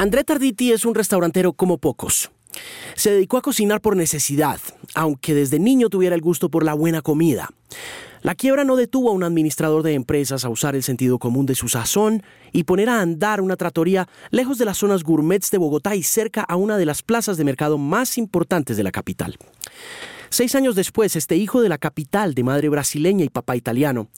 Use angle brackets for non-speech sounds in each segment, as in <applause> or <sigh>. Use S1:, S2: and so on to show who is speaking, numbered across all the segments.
S1: André Tarditi es un restaurantero como pocos. Se dedicó a cocinar por necesidad, aunque desde niño tuviera el gusto por la buena comida. La quiebra no detuvo a un administrador de empresas a usar el sentido común de su sazón y poner a andar una tratoría lejos de las zonas gourmets de Bogotá y cerca a una de las plazas de mercado más importantes de la capital. Seis años después, este hijo de la capital, de madre brasileña y papá italiano,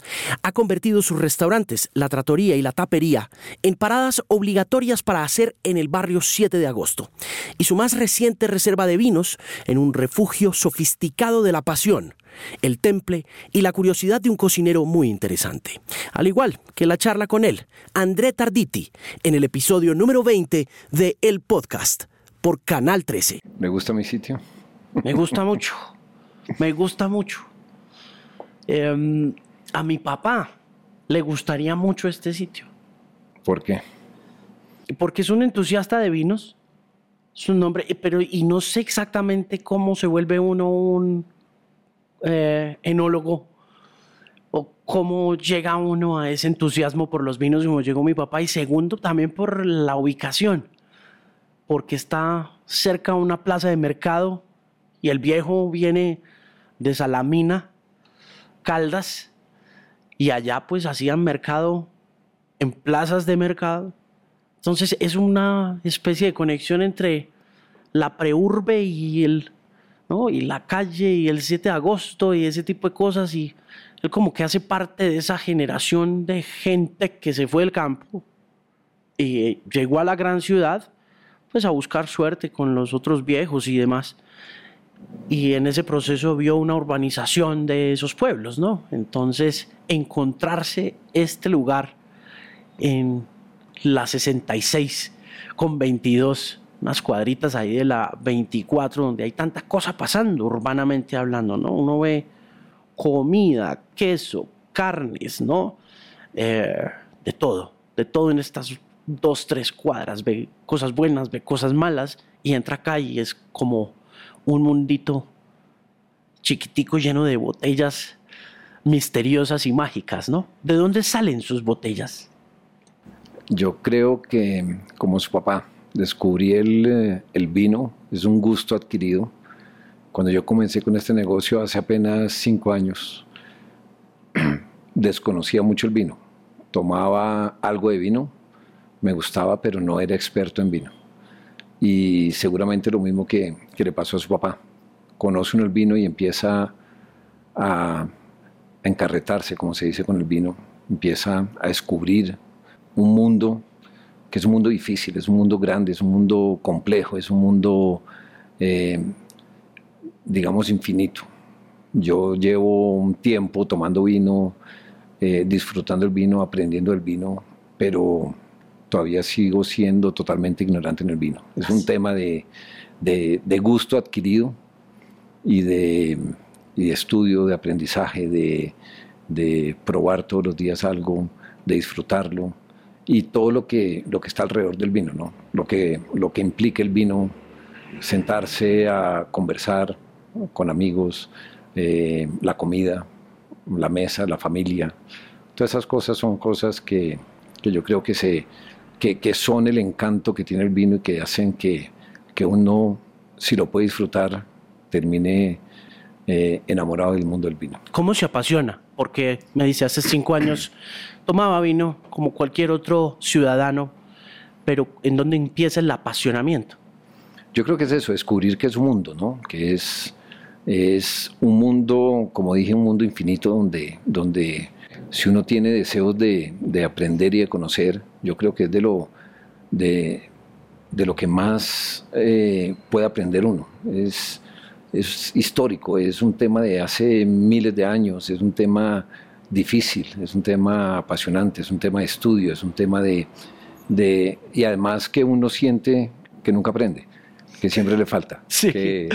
S1: ha convertido sus restaurantes, la tratoría y la tapería, en paradas obligatorias para hacer en el barrio 7 de agosto, y su más reciente reserva de vinos en un refugio sofisticado de la pasión, el temple y la curiosidad de un cocinero muy interesante. Al igual que la charla con él, André Tarditi, en el episodio número 20 de El Podcast por Canal 13.
S2: ¿Me gusta mi sitio?
S1: Me gusta mucho. <laughs> Me gusta mucho. Em, a mi papá le gustaría mucho este sitio.
S2: ¿Por qué?
S1: Porque es un entusiasta de vinos. Su nombre, pero y no sé exactamente cómo se vuelve uno un eh, enólogo o cómo llega uno a ese entusiasmo por los vinos como llegó mi papá y segundo también por la ubicación porque está cerca a una plaza de mercado y el viejo viene de Salamina, Caldas, y allá pues hacían mercado en plazas de mercado. Entonces es una especie de conexión entre la preurbe y el ¿no? y la calle y el 7 de agosto y ese tipo de cosas y él como que hace parte de esa generación de gente que se fue del campo y llegó a la gran ciudad pues a buscar suerte con los otros viejos y demás y en ese proceso vio una urbanización de esos pueblos, ¿no? Entonces, encontrarse este lugar en la 66 con 22, unas cuadritas ahí de la 24, donde hay tanta cosa pasando urbanamente hablando, ¿no? Uno ve comida, queso, carnes, ¿no? Eh, de todo, de todo en estas dos, tres cuadras, ve cosas buenas, ve cosas malas, y entra acá y es como un mundito chiquitico lleno de botellas misteriosas y mágicas, ¿no? ¿De dónde salen sus botellas?
S2: Yo creo que como su papá, descubrí el, eh, el vino, es un gusto adquirido. Cuando yo comencé con este negocio hace apenas cinco años, <clears throat> desconocía mucho el vino. Tomaba algo de vino, me gustaba, pero no era experto en vino y seguramente lo mismo que, le pasó a su papá. Conoce uno el vino y empieza a, encarretarse, como se dice con el vino, empieza a descubrir un mundo que es un mundo difícil, es un mundo grande, es un mundo complejo, es un mundo, eh, digamos, infinito. Yo llevo un tiempo tomando vino, eh, disfrutando el vino, aprendiendo el vino, pero todavía sigo siendo totalmente ignorante en el vino. Es un tema de, gusto adquirido y de, estudio, de aprendizaje, de, probar todos los días algo, de disfrutarlo y todo lo que, lo que está alrededor del vino, ¿no? lo, que, lo que implica el vino, sentarse a conversar con amigos, eh, la comida, la mesa, la familia. Todas esas cosas son cosas que, que yo creo que se, que, son el encanto que tiene el vino y que hacen que, que uno, si lo puede disfrutar, termine eh, enamorado del mundo del vino.
S1: ¿Cómo se apasiona? Porque me dice, hace cinco años <clears throat> tomaba vino como cualquier otro ciudadano, pero ¿en dónde empieza el apasionamiento?
S2: Yo creo que es eso, descubrir que es un mundo, ¿no? Que es, es un mundo, como dije, un mundo infinito donde, donde si uno tiene deseos de, aprender y de conocer, yo creo que es de lo, de, lo que más eh, puede aprender uno. Es, es histórico, es un tema de hace miles de años, es un tema difícil, es un tema apasionante, es un tema de estudio, es un tema de, de y además que uno siente que nunca aprende, que siempre le falta.
S1: Sí
S2: que,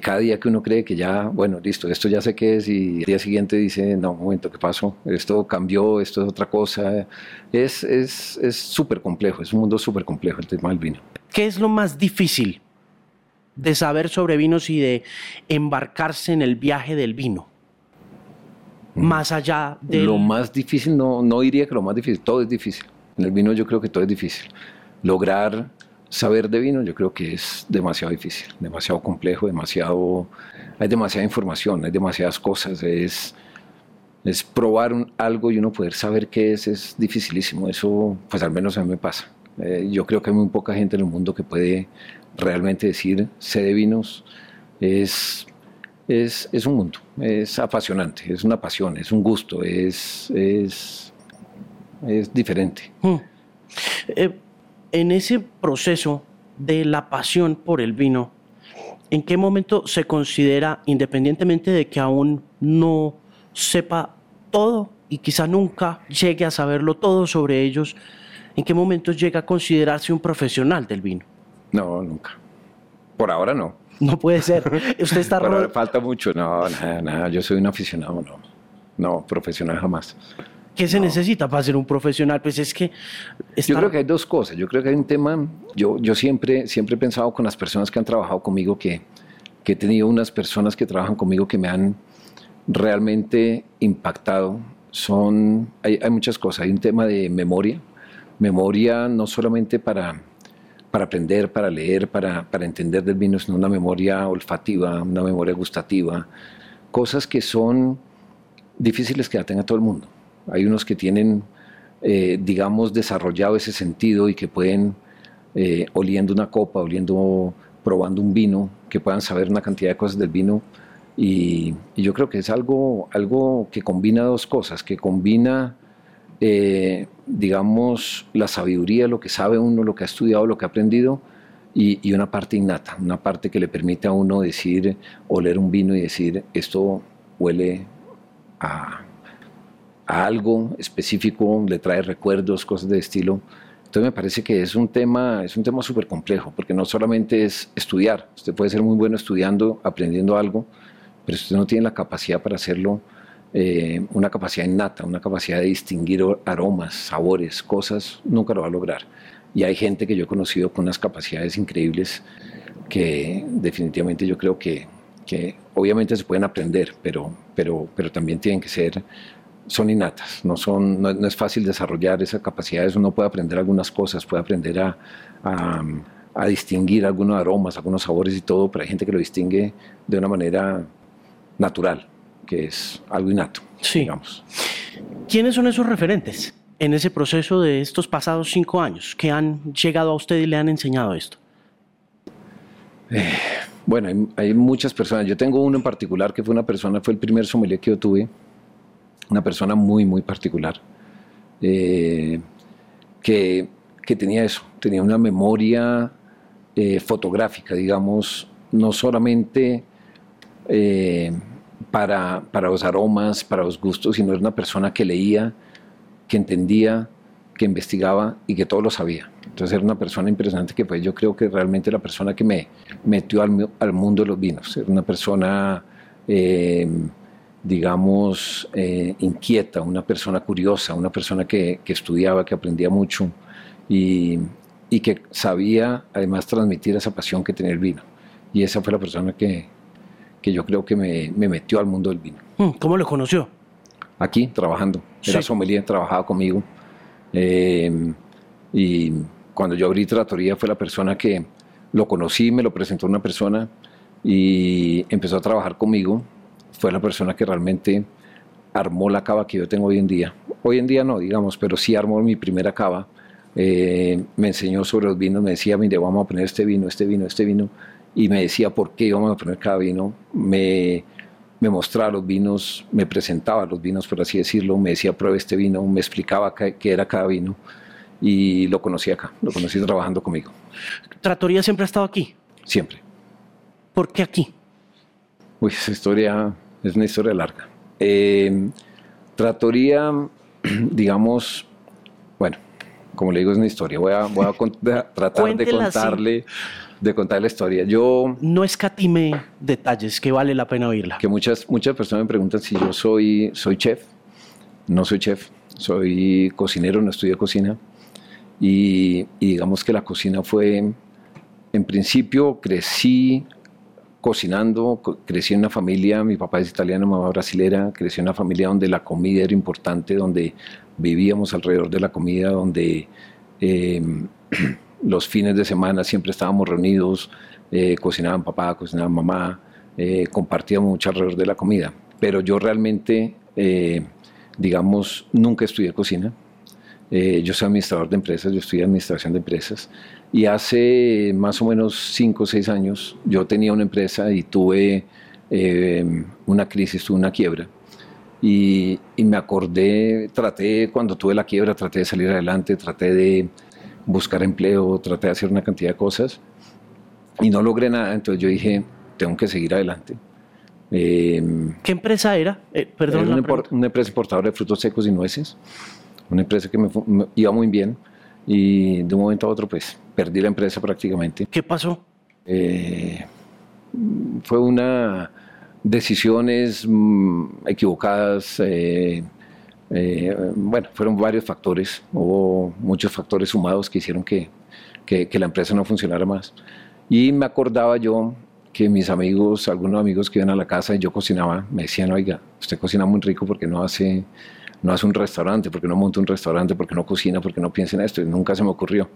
S2: cada día que uno cree que ya, bueno, listo, esto ya sé qué es y el día siguiente dice, no, un momento, ¿qué pasó? Esto cambió, esto es otra cosa. Es súper es, complejo, es un mundo súper complejo el tema del vino.
S1: ¿Qué es lo más difícil de saber sobre vinos y de embarcarse en el viaje del vino? Mm. Más allá de...
S2: Lo más difícil, no, no diría que lo más difícil, todo es difícil. En el vino yo creo que todo es difícil. lograr saber de vino, yo creo que es demasiado difícil, demasiado complejo, demasiado, hay demasiada información, hay demasiadas cosas, es, es probar algo y uno poder saber qué es, es dificilísimo, eso pues al menos a mí me pasa. Eh, yo creo que hay muy poca gente en el mundo que puede realmente decir, sé de vinos, es, es, es un mundo, es apasionante, es una pasión, es un gusto, es, es, es diferente.
S1: Hmm. Eh, en ese proceso de la pasión por el vino, ¿en qué momento se considera, independientemente de que aún no sepa todo y quizá nunca llegue a saberlo todo sobre ellos, ¿en qué momento llega a considerarse un profesional del vino?
S2: No, nunca. Por ahora no.
S1: No puede ser. Usted está <laughs>
S2: Pero falta mucho. No, nada, nada. Yo soy un aficionado, no. No, profesional jamás.
S1: ¿Qué se necesita para ser un profesional? Pues es que...
S2: Yo creo que hay dos cosas. Yo creo que hay un tema... Yo, yo siempre, siempre he pensado con las personas que han trabajado conmigo que, que he tenido unas personas que trabajan conmigo que me han realmente impactado. Son... Hay, hay muchas cosas. Hay un tema de memoria. Memoria no solamente para, para aprender, para leer, para, para entender del vino, sino una memoria olfativa, una memoria gustativa. Cosas que son difíciles que la tenga todo el mundo. Hay unos que tienen, eh, digamos, desarrollado ese sentido y que pueden, eh, oliendo una copa, oliendo, probando un vino, que puedan saber una cantidad de cosas del vino. Y, yo creo que es algo, algo que combina dos cosas, que combina, eh, digamos, la sabiduría, lo que sabe uno, lo que ha estudiado, lo que ha aprendido, y, y, una parte innata, una parte que le permite a uno decir, oler un vino y decir, esto huele a, algo específico, le trae recuerdos, cosas de estilo. Entonces me parece que es un tema, es un tema súper complejo, porque no solamente es estudiar, usted puede ser muy bueno estudiando, aprendiendo algo, pero usted no tiene la capacidad para hacerlo, eh, una capacidad innata, una capacidad de distinguir aromas, sabores, cosas, nunca lo va a lograr. Y hay gente que yo he conocido con unas capacidades increíbles que definitivamente yo creo que, que obviamente se pueden aprender, pero, pero, pero también tienen que ser son innatas, no, son, no, es fácil desarrollar esa capacidad, uno puede aprender algunas cosas, puede aprender a, a, distinguir algunos aromas, algunos sabores y todo, pero hay gente que lo distingue de una manera natural, que es algo innato,
S1: sí. digamos. ¿Quiénes son esos referentes en ese proceso de estos pasados cinco años que han llegado a usted y le han enseñado esto?
S2: Eh, bueno, hay, hay, muchas personas. Yo tengo uno en particular que fue una persona, fue el primer sommelier que yo tuve, una persona muy, muy particular, eh, que, que, tenía eso, tenía una memoria eh, fotográfica, digamos, no solamente eh, para, para los aromas, para los gustos, sino era una persona que leía, que entendía, que investigaba y que todo lo sabía. Entonces era una persona impresionante que pues yo creo que realmente la persona que me metió al, al mundo de los vinos. Era una persona digamos, eh, inquieta, una persona curiosa, una persona que, estudiaba, que aprendía mucho y, que sabía además transmitir esa pasión que tenía el vino. Y esa fue la persona que, yo creo que me, metió al mundo del vino.
S1: Mm, ¿Cómo lo conoció?
S2: Aquí, trabajando. Era sommelier, trabajaba conmigo. Eh, y cuando yo abrí Tratoría fue la persona que lo conocí, me lo presentó una persona y empezó a trabajar conmigo fue la persona que realmente armó la cava que yo tengo hoy en día. Hoy en día no, digamos, pero sí armó mi primera cava. Eh, me enseñó sobre los vinos, me decía, mire, vamos a poner este vino, este vino, este vino, y me decía por qué íbamos a poner cada vino. Me, me mostraba los vinos, me presentaba los vinos, por así decirlo, me decía, pruebe este vino, me explicaba qué, qué era cada vino, y lo conocí acá, lo conocí trabajando conmigo.
S1: ¿Tratoría siempre ha estado aquí?
S2: Siempre.
S1: ¿Por qué aquí?
S2: Uy, esa historia es una historia larga. Eh, tratoría, <clears throat> digamos, bueno, como le digo, es una historia. Voy a, voy a, tratar de contarle, de contar la historia. Yo
S1: no escatime detalles que vale la pena oírla.
S2: Que muchas muchas personas me preguntan si yo soy soy chef. No soy chef, soy cocinero, no estudio cocina. y digamos que la cocina fue, en principio, crecí cocinando, crecí en una familia, mi papá es italiano, mi mamá brasilera, crecí en una familia donde la comida era importante, donde vivíamos alrededor de la comida, donde em, <clears throat> los fines de semana siempre estábamos reunidos, eh, cocinaban papá, cocinaba mamá, eh, compartíamos mucho alrededor de la comida. Pero yo realmente, eh, digamos, nunca estudié cocina. Yo soy administrador de empresas, yo estudié administración de empresas. Y hace más o menos 5 o 6 años yo tenía una empresa y tuve una crisis, tuve una quiebra. Y, y, me acordé, traté, cuando tuve la quiebra, traté de salir adelante, traté de buscar empleo, traté de hacer una cantidad de cosas y no logré nada. Entonces yo dije, tengo que seguir adelante.
S1: Eh, ¿Qué empresa era?
S2: Eh, perdón, era una, una, empresa importadora de frutos secos y nueces. Una empresa que me, me, iba muy bien y de un momento a otro pues perdí la empresa prácticamente.
S1: ¿Qué pasó?
S2: Eh, fue una decisiones mm, equivocadas. Eh, eh, bueno, fueron varios factores. Hubo muchos factores sumados que hicieron que, que, que la empresa no funcionara más. Y me acordaba yo que mis amigos, algunos amigos que iban a la casa y yo cocinaba, me decían, oiga, usted cocina muy rico porque no hace, no hace un restaurante, porque no monta un restaurante, porque no cocina, porque no piensa en esto. Y nunca se me ocurrió.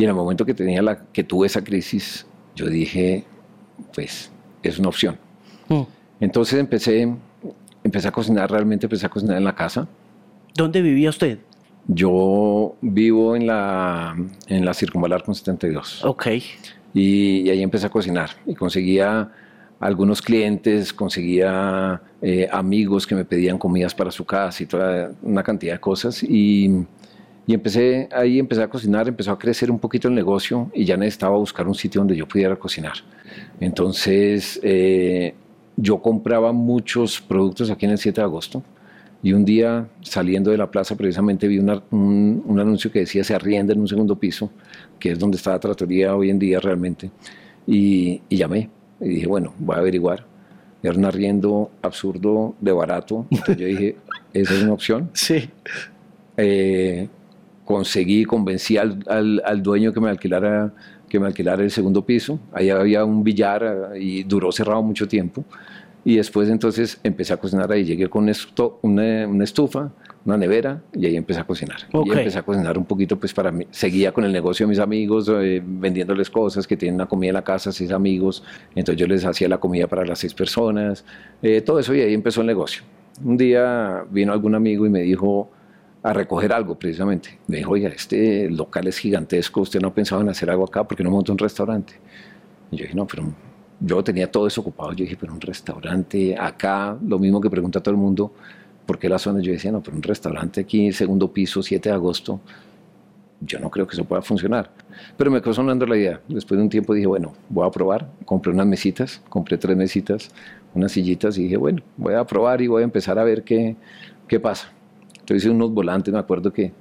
S2: Y en el momento que, tenía la, que tuve esa crisis, yo dije, pues es una opción. Mm. Entonces empecé, empecé a cocinar, realmente empecé a cocinar en la casa.
S1: ¿Dónde vivía usted?
S2: Yo vivo en la, en la Circunvalar con 72.
S1: Ok
S2: y, ahí empecé a cocinar y conseguía algunos clientes, conseguía eh, amigos que me pedían comidas para su casa y toda una cantidad de cosas y, y, empecé ahí empecé a cocinar, empezó a crecer un poquito el negocio y ya necesitaba buscar un sitio donde yo pudiera cocinar. Entonces eh, yo compraba muchos productos aquí en el 7 de agosto y un día saliendo de la plaza precisamente vi un, un, anuncio que decía se arrienda en un segundo piso, que es donde está la tratoría hoy en día realmente. Y, y llamé y dije, bueno, voy a averiguar. Era un arriendo absurdo de barato. Entonces yo dije, <laughs> esa es una opción.
S1: Sí.
S2: Eh, conseguí, convencí al, al, al, dueño que me alquilara que me alquilara el segundo piso. Ahí había un billar y duró cerrado mucho tiempo. Y después entonces empecé a cocinar ahí. Llegué con esto, una, una, estufa, una nevera y ahí empecé a cocinar.
S1: Okay.
S2: Y empecé a cocinar un poquito pues para mí. Seguía con el negocio de mis amigos, eh, vendiéndoles cosas, que tienen una comida en la casa, seis amigos. Entonces yo les hacía la comida para las seis personas. Eh, todo eso y ahí empezó el negocio. Un día vino algún amigo y me dijo a recoger algo precisamente. Me dijo, oiga, este local es gigantesco, usted no ha pensado en hacer algo acá porque no monta un restaurante. Y yo dije, no, pero yo tenía todo eso ocupado. Yo dije, pero un restaurante acá, lo mismo que pregunta todo el mundo, ¿por qué la zona? Yo decía, no, pero un restaurante aquí, segundo piso, 7 de agosto, yo no creo que eso pueda funcionar. Pero me quedó sonando la idea. Después de un tiempo dije, bueno, voy a probar. Compré unas mesitas, compré tres mesitas, unas sillitas y dije, bueno, voy a probar y voy a empezar a ver qué, qué pasa. Entonces hice unos volantes, me acuerdo que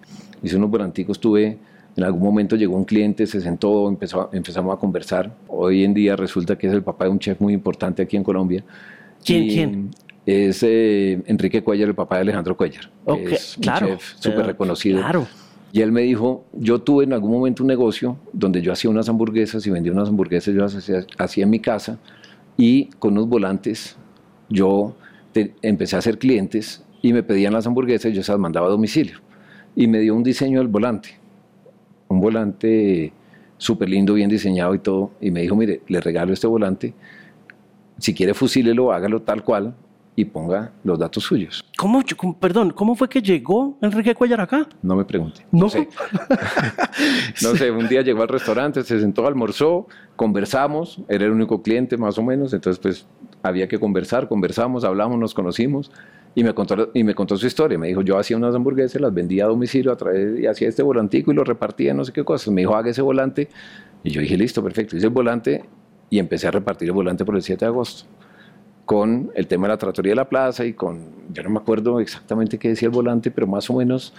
S2: hice unos volanticos, tuve en algún momento llegó un cliente, se sentó, empezó, empezamos a conversar. Hoy en día resulta que es el papá de un chef muy importante aquí en Colombia.
S1: ¿Quién? ¿quién?
S2: Es eh, Enrique Cuellar, el papá de Alejandro Cuellar.
S1: Okay,
S2: es un
S1: claro,
S2: chef súper reconocido.
S1: Claro.
S2: Y él me dijo, yo tuve en algún momento un negocio donde yo hacía unas hamburguesas y vendía unas hamburguesas, yo las hacía, hacía en mi casa y con unos volantes yo te, empecé a hacer clientes y me pedían las hamburguesas y yo se las mandaba a domicilio. Y me dio un diseño del volante un volante súper lindo, bien diseñado y todo, y me dijo, mire, le regalo este volante, si quiere fusílelo, hágalo tal cual y ponga los datos suyos.
S1: ¿Cómo, perdón, cómo fue que llegó Enrique Cuellar acá?
S2: No me pregunte.
S1: No,
S2: no sé. <laughs> no sé, un día llegó al restaurante, se sentó, almorzó, conversamos, era el único cliente más o menos, entonces pues había que conversar, conversamos, hablamos, nos conocimos y me contó, y me contó su historia. Me dijo, yo hacía unas hamburguesas, las vendía a domicilio a través, y hacía este volantico y lo repartía, no sé qué cosas. Me dijo, haga ese volante. Y yo dije, listo, perfecto. Hice el volante y empecé a repartir el volante por el 7 de agosto. Con el tema de la tratoría de la plaza y con, yo no me acuerdo exactamente qué decía el volante, pero más o menos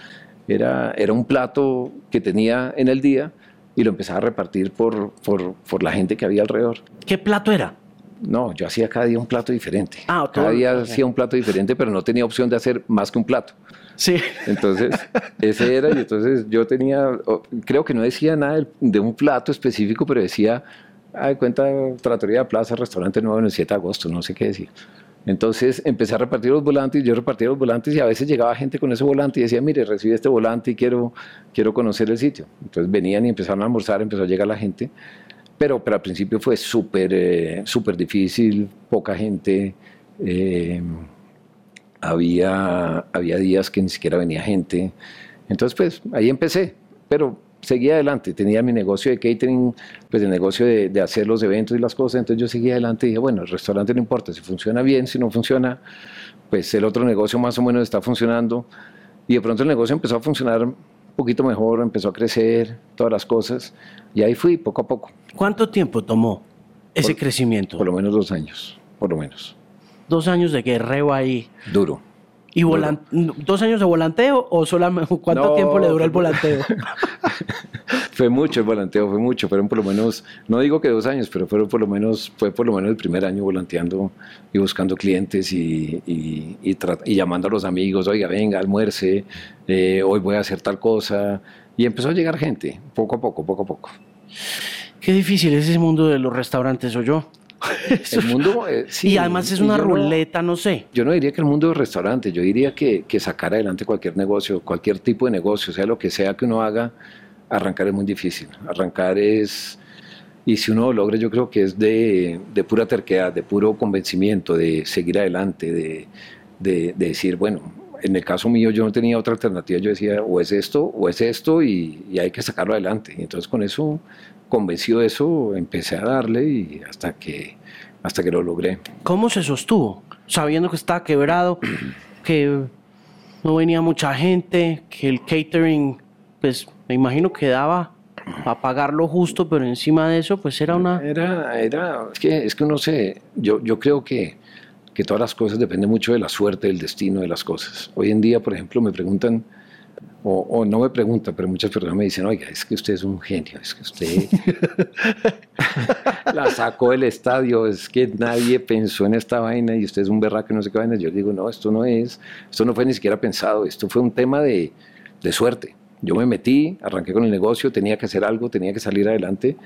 S2: era, era un plato que tenía en el día y lo empezaba a repartir por, por, por la gente que había alrededor.
S1: ¿Qué plato era?
S2: No, yo hacía cada día un plato diferente.
S1: Ah,
S2: cada día okay. hacía un plato diferente, pero no tenía opción de hacer más que un plato.
S1: Sí.
S2: Entonces, <laughs> ese era, y entonces yo tenía, creo que no decía nada de un plato específico, pero decía, ay, cuenta Tratoría Plaza, restaurante nuevo en el 7 de agosto, no sé qué decir. Entonces empecé a repartir los volantes, yo repartía los volantes y a veces llegaba gente con ese volante y decía, mire, recibí este volante y quiero, quiero conocer el sitio. Entonces venían y empezaron a almorzar, empezó a llegar la gente, pero, pero al principio fue súper eh, súper difícil, poca gente, eh, había, había días que ni siquiera venía gente. Entonces pues ahí empecé, pero seguía adelante, tenía mi negocio de catering, pues el negocio de, hacer los eventos y las cosas, entonces yo seguía adelante y dije, bueno, el restaurante no importa, si funciona bien, si no funciona, pues el otro negocio más o menos está funcionando y de pronto el negocio empezó a funcionar un poquito mejor, empezó a crecer, todas las cosas y ahí fui poco a poco.
S1: ¿Cuánto tiempo tomó ese crecimiento?
S2: Por lo menos dos años, por lo menos.
S1: Dos años de guerreo ahí.
S2: Duro
S1: ¿Y dos años de volanteo o solamente cuánto tiempo le duró el volanteo? <laughs>
S2: fue mucho el volanteo, fue mucho, fueron por lo menos, no digo que dos años, pero fueron por lo menos, fue por lo menos el primer año volanteando y buscando clientes y, y, llamando a los amigos, oiga, venga, almuerce, eh, hoy voy a hacer tal cosa. Y empezó a llegar gente, poco a poco, poco a poco.
S1: Qué difícil es ese mundo de los restaurantes, o yo. <laughs>
S2: el mundo,
S1: eh, y además es una ruleta, no, sé.
S2: Yo no diría que el mundo de restaurante, yo diría que, que, sacar adelante cualquier negocio, cualquier tipo de negocio, sea lo que sea que uno haga, arrancar es muy difícil. Arrancar es, y si uno lo logra, yo creo que es de, de pura terquedad, de puro convencimiento, de seguir adelante, de, de, decir, bueno, en el caso mío yo no tenía otra alternativa, yo decía, o es esto, o es esto, y, y hay que sacarlo adelante. Y entonces con eso convencido de eso, empecé a darle y hasta que, hasta que lo logré.
S1: ¿Cómo se sostuvo? Sabiendo que estaba quebrado, <clears throat> que no venía mucha gente, que el catering, pues me imagino que daba a pagar lo justo, pero encima de eso, pues era una...
S2: Era, era, es que, es que uno se, yo, yo creo que, que todas las cosas dependen mucho de la suerte, del destino de las cosas. Hoy en día, por ejemplo, me preguntan, o, no me pregunta, pero muchas personas me dicen, oiga, es que usted es un genio, es que usted <laughs> la sacó del estadio, es que nadie pensó en esta vaina y usted es un berraco no sé qué vaina. Yo digo, no, esto no es, esto no fue ni siquiera pensado, esto fue un tema de, de suerte. Yo me metí, arranqué con el negocio, tenía que hacer algo, tenía que salir adelante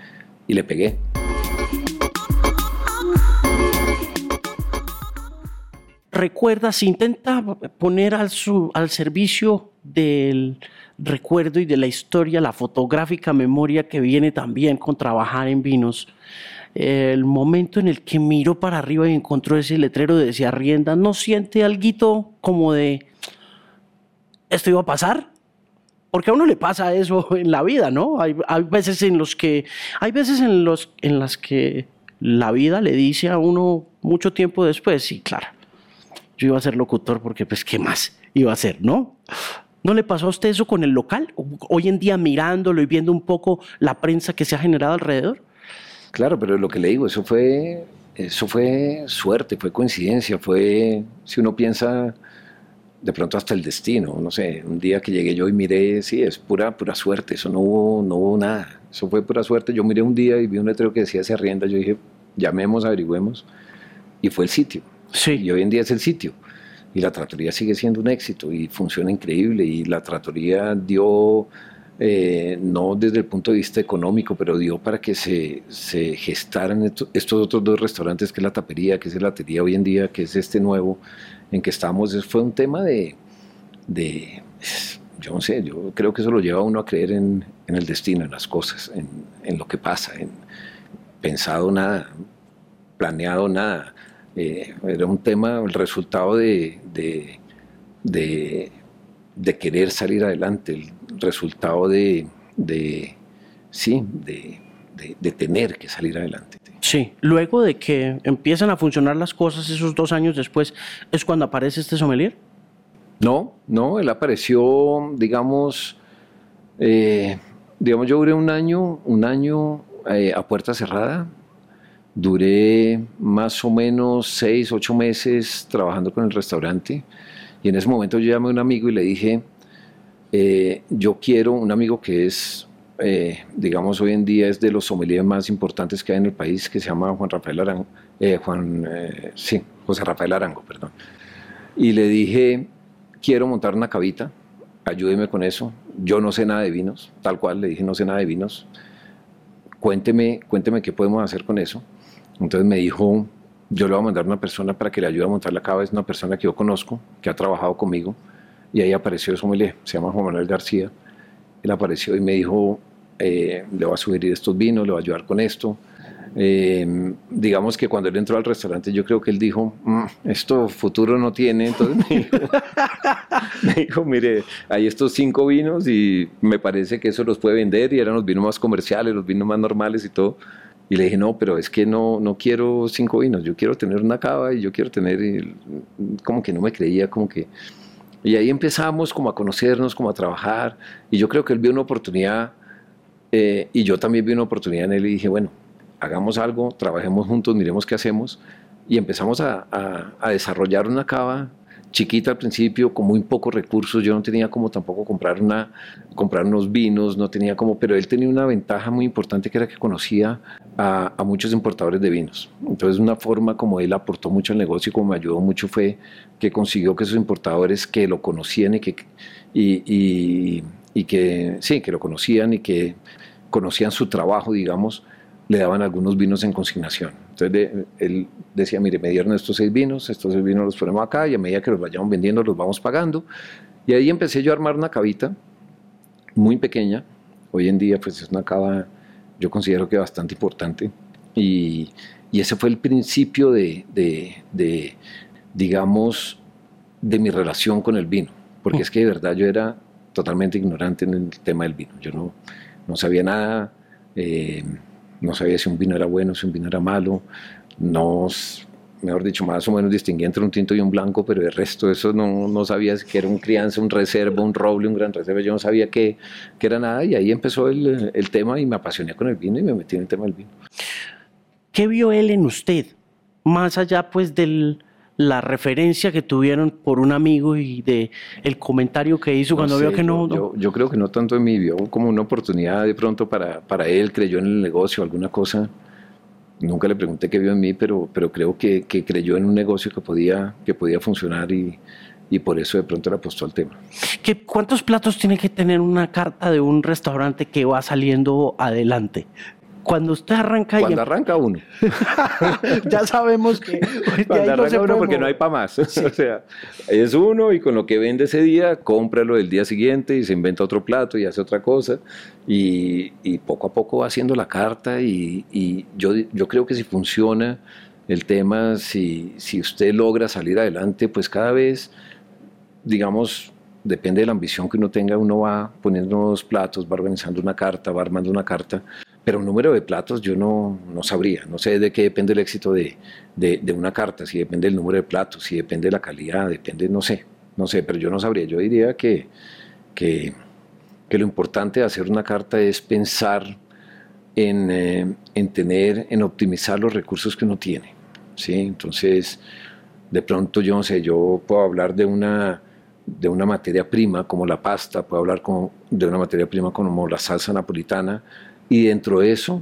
S2: y le pegué.
S1: recuerda, se intenta poner al, al servicio del recuerdo y de la historia, la fotográfica memoria que viene también con trabajar en vinos. El momento en el que miró para arriba y encontró ese letrero de decía rienda, ¿no siente algo como de esto iba a pasar? Porque a uno le pasa eso <laughs> en la vida, ¿no? Hay, hay veces en los que hay veces en los en las que la vida le dice a uno mucho tiempo después, sí, claro, yo iba a ser locutor porque pues qué más iba a ser, ¿no? ¿No le pasó a usted eso con el local? Hoy en día mirándolo y viendo un poco la prensa que se ha generado alrededor.
S2: Claro, pero lo que le digo, eso fue, eso fue suerte, fue coincidencia, fue, si uno piensa, de pronto hasta el destino, no sé, un día que llegué yo y miré, sí, es pura, pura suerte, eso no hubo, no hubo nada, eso fue pura suerte. Yo miré un día y vi un letrero que decía se rienda, yo dije, llamemos, averigüemos, y fue el sitio. Sí. Y hoy en día es el sitio y la tratoría sigue siendo un éxito y funciona increíble y la tratoría dio, eh, no desde el punto de vista económico, pero dio para que se, se gestaran estos, otros dos restaurantes, que es la tapería, que es la latería hoy en día, que es este nuevo en que estamos. Fue un tema de, de yo no sé, yo creo que eso lo lleva a uno a creer en, en el destino, en las cosas, en, en, lo que pasa, en pensado nada, planeado nada. Eh, era un tema, el resultado de, de, querer salir adelante, el resultado de, sí, de, tener que salir adelante.
S1: Sí, luego de que empiezan a funcionar las cosas esos dos años después, ¿es cuando aparece este sommelier?
S2: No, no, él apareció, digamos, eh, digamos, yo duré un año, un año eh, a puerta cerrada, Duré más o menos seis, ocho meses trabajando con el restaurante y en ese momento yo llamé a un amigo y le dije, eh, yo quiero un amigo que es, eh, digamos, hoy en día es de los sommeliers más importantes que hay en el país, que se llama Juan Rafael Arango, eh, Juan, sí, José Rafael Arango, perdón. Y le dije, quiero montar una cabita, ayúdeme con eso. Yo no sé nada de vinos, tal cual, le dije, no sé nada de vinos. Cuénteme, cuénteme qué podemos hacer con eso. Entonces me dijo, yo le voy a mandar una persona para que le ayude a montar la cava, es una persona que yo conozco, que ha trabajado conmigo, y ahí apareció eso, se llama Juan Manuel García, él apareció y me dijo, eh, le voy a sugerir estos vinos, le voy a ayudar con esto, eh, digamos que cuando él entró al restaurante, yo creo que él dijo, mm, esto futuro no tiene, entonces me dijo, <laughs> mire, hay estos cinco vinos y me parece que eso los puede vender y eran los vinos más comerciales, los vinos más normales y todo. Y le dije, no, pero es que no, no quiero cinco vinos, yo quiero tener una cava y yo quiero tener, como que no me creía, como que... Y ahí empezamos como a conocernos, como a trabajar, y yo creo que él vio una oportunidad, eh, y yo también vi una oportunidad en él y dije, bueno, hagamos algo, trabajemos juntos, miremos qué hacemos. Y empezamos a, desarrollar una cava chiquita al principio, con muy pocos recursos. Yo no tenía como tampoco comprar, una, comprar unos vinos, no tenía como, pero él tenía una ventaja muy importante que era que conocía a, muchos importadores de vinos. Entonces, una forma como él aportó mucho al negocio y como me ayudó mucho fue que consiguió que esos importadores que lo conocían y que, y, y que sí, que lo conocían y que conocían su trabajo, digamos, le daban algunos vinos en consignación. Entonces él decía, mire, me dieron estos seis vinos, estos seis vinos los ponemos acá y a medida que los vayamos vendiendo los vamos pagando. Y ahí empecé yo a armar una cavita muy pequeña. Hoy en día pues es una cava, yo considero que bastante importante. Y, ese fue el principio de, digamos, de mi relación con el vino. Porque es que de verdad yo era totalmente ignorante en el tema del vino. Yo no, no sabía nada. Eh, no sabía si un vino era bueno, si un vino era malo, no, mejor dicho, más o menos distinguía entre un tinto y un blanco, pero el resto de eso no, no sabía si era un crianza, un reserva, un roble, un gran reserva, yo no sabía qué, era nada y ahí empezó el, el tema y me apasioné con el vino y me metí en el tema del vino.
S1: ¿Qué vio él en usted? Más allá pues del, la referencia que tuvieron por un amigo y de el comentario que hizo cuando vio que
S2: no yo, creo que no tanto en mí, vio como una oportunidad de pronto para, para él, creyó en el negocio, alguna cosa. Nunca le pregunté qué vio en mí, pero, pero creo que, que creyó en un negocio que podía, que podía funcionar y, y por eso de pronto le apostó al tema.
S1: ¿Qué, ¿Cuántos platos tiene que tener una carta de un restaurante que va saliendo adelante? Cuando usted arranca...
S2: Cuando arranca uno. <laughs>
S1: ya sabemos que... <laughs>
S2: cuando arranca uno porque no hay para más. <laughs> o sea, es uno y con lo que vende ese día, cómpralo el día siguiente y se inventa otro plato y hace otra cosa. Y, poco a poco va haciendo la carta y, yo, yo creo que si funciona el tema, si, si usted logra salir adelante, pues cada vez, digamos, depende de la ambición que uno tenga, uno va poniendo nuevos platos, va organizando una carta, va armando una carta, pero el número de platos yo no, no sabría, no sé de qué depende el éxito de, de, una carta, si depende del número de platos, si depende de la calidad, depende, no sé, no sé, pero yo no sabría, yo diría que, que, que lo importante de hacer una carta es pensar en, eh, en, tener, en optimizar los recursos que uno tiene, ¿sí? Entonces, de pronto yo no sé, yo puedo hablar de una de una materia prima como la pasta, puedo hablar con, de una materia prima como la salsa napolitana, y dentro de eso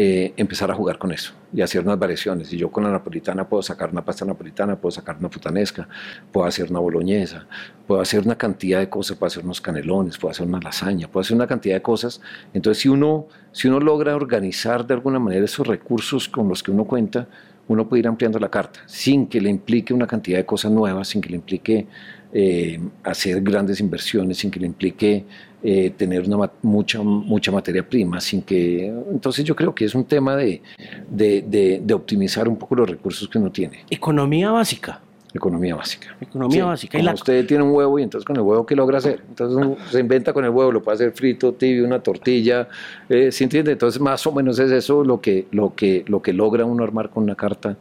S2: eh, empezar a jugar con eso y hacer unas variaciones. Y yo con la napolitana puedo sacar una pasta napolitana, puedo sacar una putanesca, puedo hacer una boloñesa, puedo hacer una cantidad de cosas, puedo hacer unos canelones, puedo hacer una lasaña, puedo hacer una cantidad de cosas. Entonces, si uno, si uno logra organizar de alguna manera esos recursos con los que uno cuenta, uno puede ir ampliando la carta sin que le implique una cantidad de cosas nuevas, sin que le implique eh, hacer grandes inversiones, sin que le implique eh, tener una, mucha, mucha materia prima, sin que... Entonces yo creo que es un tema de, de, de, optimizar un poco los recursos que uno tiene.
S1: Economía básica.
S2: Economía básica.
S1: Economía básica.
S2: ¿Y la... usted tiene un huevo y entonces con el huevo, ¿qué logra hacer? Entonces se inventa con el huevo, lo puede hacer frito, tibio, una tortilla, eh, ¿sí entiende? Entonces más o menos es eso lo que, lo que, lo que logra uno armar con una carta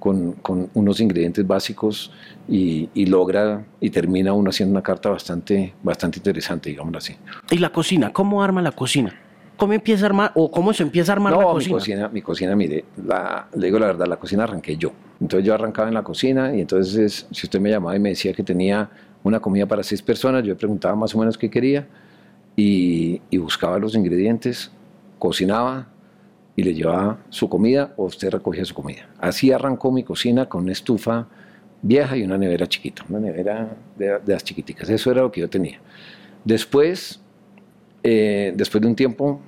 S2: con, con unos ingredientes básicos y, y, logra y termina uno haciendo una carta bastante, bastante interesante, digámoslo así.
S1: ¿Y la cocina? ¿Cómo arma la cocina? ¿Cómo empieza a armar o cómo se empieza a armar la cocina?
S2: Mi cocina, mi cocina, mire, la, le digo la verdad, la cocina arranqué yo. Entonces yo arrancaba en la cocina y entonces si usted me llamaba y me decía que tenía una comida para seis personas, yo le preguntaba más o menos qué quería y, y buscaba los ingredientes, cocinaba, y le llevaba su comida o usted recogía su comida. Así arrancó mi cocina con una estufa vieja y una nevera chiquita, una nevera de, las chiquiticas. Eso era lo que yo tenía. Después, eh, después de un tiempo,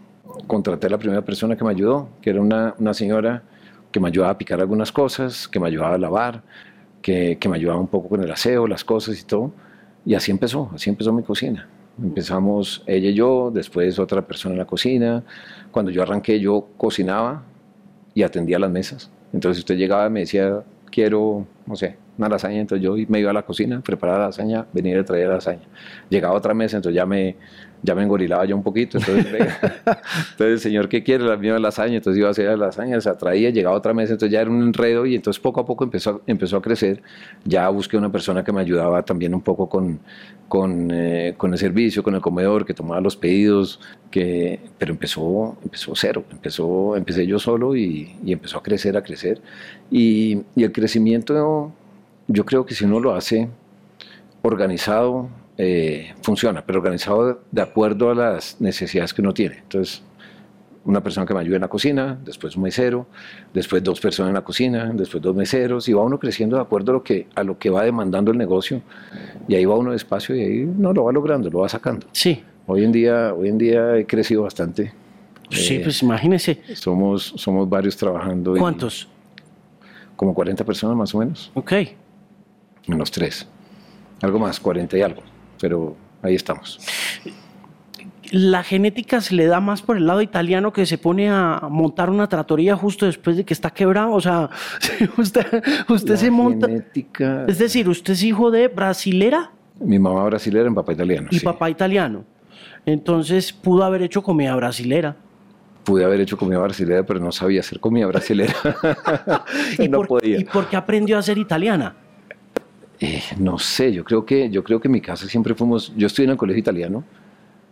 S2: contraté a la primera persona que me ayudó, que era una, una señora que me ayudaba a picar algunas cosas, que me ayudaba a lavar, que, que me ayudaba un poco con el aseo, las cosas y todo. Y así empezó, así empezó mi cocina. Empezamos ella y yo, después otra persona en la cocina. Cuando yo arranqué, yo cocinaba y atendía las mesas. Entonces usted llegaba y me decía, quiero, no sé, una lasaña, entonces yo me iba a la cocina, preparaba la lasaña, venía a traer la lasaña. Llegaba otra mesa, entonces ya me, ya me engorilaba yo un poquito. Entonces, <laughs> entonces señor, ¿qué quiere? La misma lasaña. Entonces iba a hacer la lasaña, se atraía, llegaba otra mesa, entonces ya era un enredo y entonces poco a poco empezó, empezó a crecer. Ya busqué una persona que me ayudaba también un poco con, con, eh, con el servicio, con el comedor, que tomaba los pedidos, que, pero empezó, empezó cero. Empezó, empecé yo solo y, y empezó a crecer, a crecer. Y, y el crecimiento, yo creo que si uno lo hace organizado, eh, funciona, pero organizado de acuerdo a las necesidades que uno tiene. Entonces, una persona que me ayude en la cocina, después un mesero, después dos personas en la cocina, después dos meseros, y va uno creciendo de acuerdo a lo que, a lo que va demandando el negocio, y ahí va uno despacio y ahí no lo va logrando, lo va sacando.
S1: Sí.
S2: Hoy en día, hoy en día he crecido bastante.
S1: Sí,
S2: Eh,
S1: pues imagínese.
S2: Somos, somos varios trabajando. y
S1: ¿Cuántos?
S2: como 40 personas más o menos,
S1: Ok.
S2: Menos tres. Algo más, 40 y algo, pero ahí estamos.
S1: La genética se le da más por el lado italiano que se pone a montar una tratoría justo después de que está quebrado. O sea, <laughs> usted, usted
S2: La
S1: se monta.
S2: genética-
S1: Es decir, usted es hijo de brasilera
S2: Mi mamá brasilera, mi papá italiano.
S1: y
S2: sí.
S1: papá italiano. Entonces pudo haber hecho comida brasilera.
S2: Pude haber hecho comida brasilera, pero no sabía hacer comida brasilera. <laughs> <laughs>
S1: ¿Y,
S2: no
S1: por,
S2: podía.
S1: ¿Y por qué aprendió a ser italiana?
S2: Eh, no sé, yo creo que yo creo que en mi casa siempre fuimos. Yo estudié en el colegio italiano,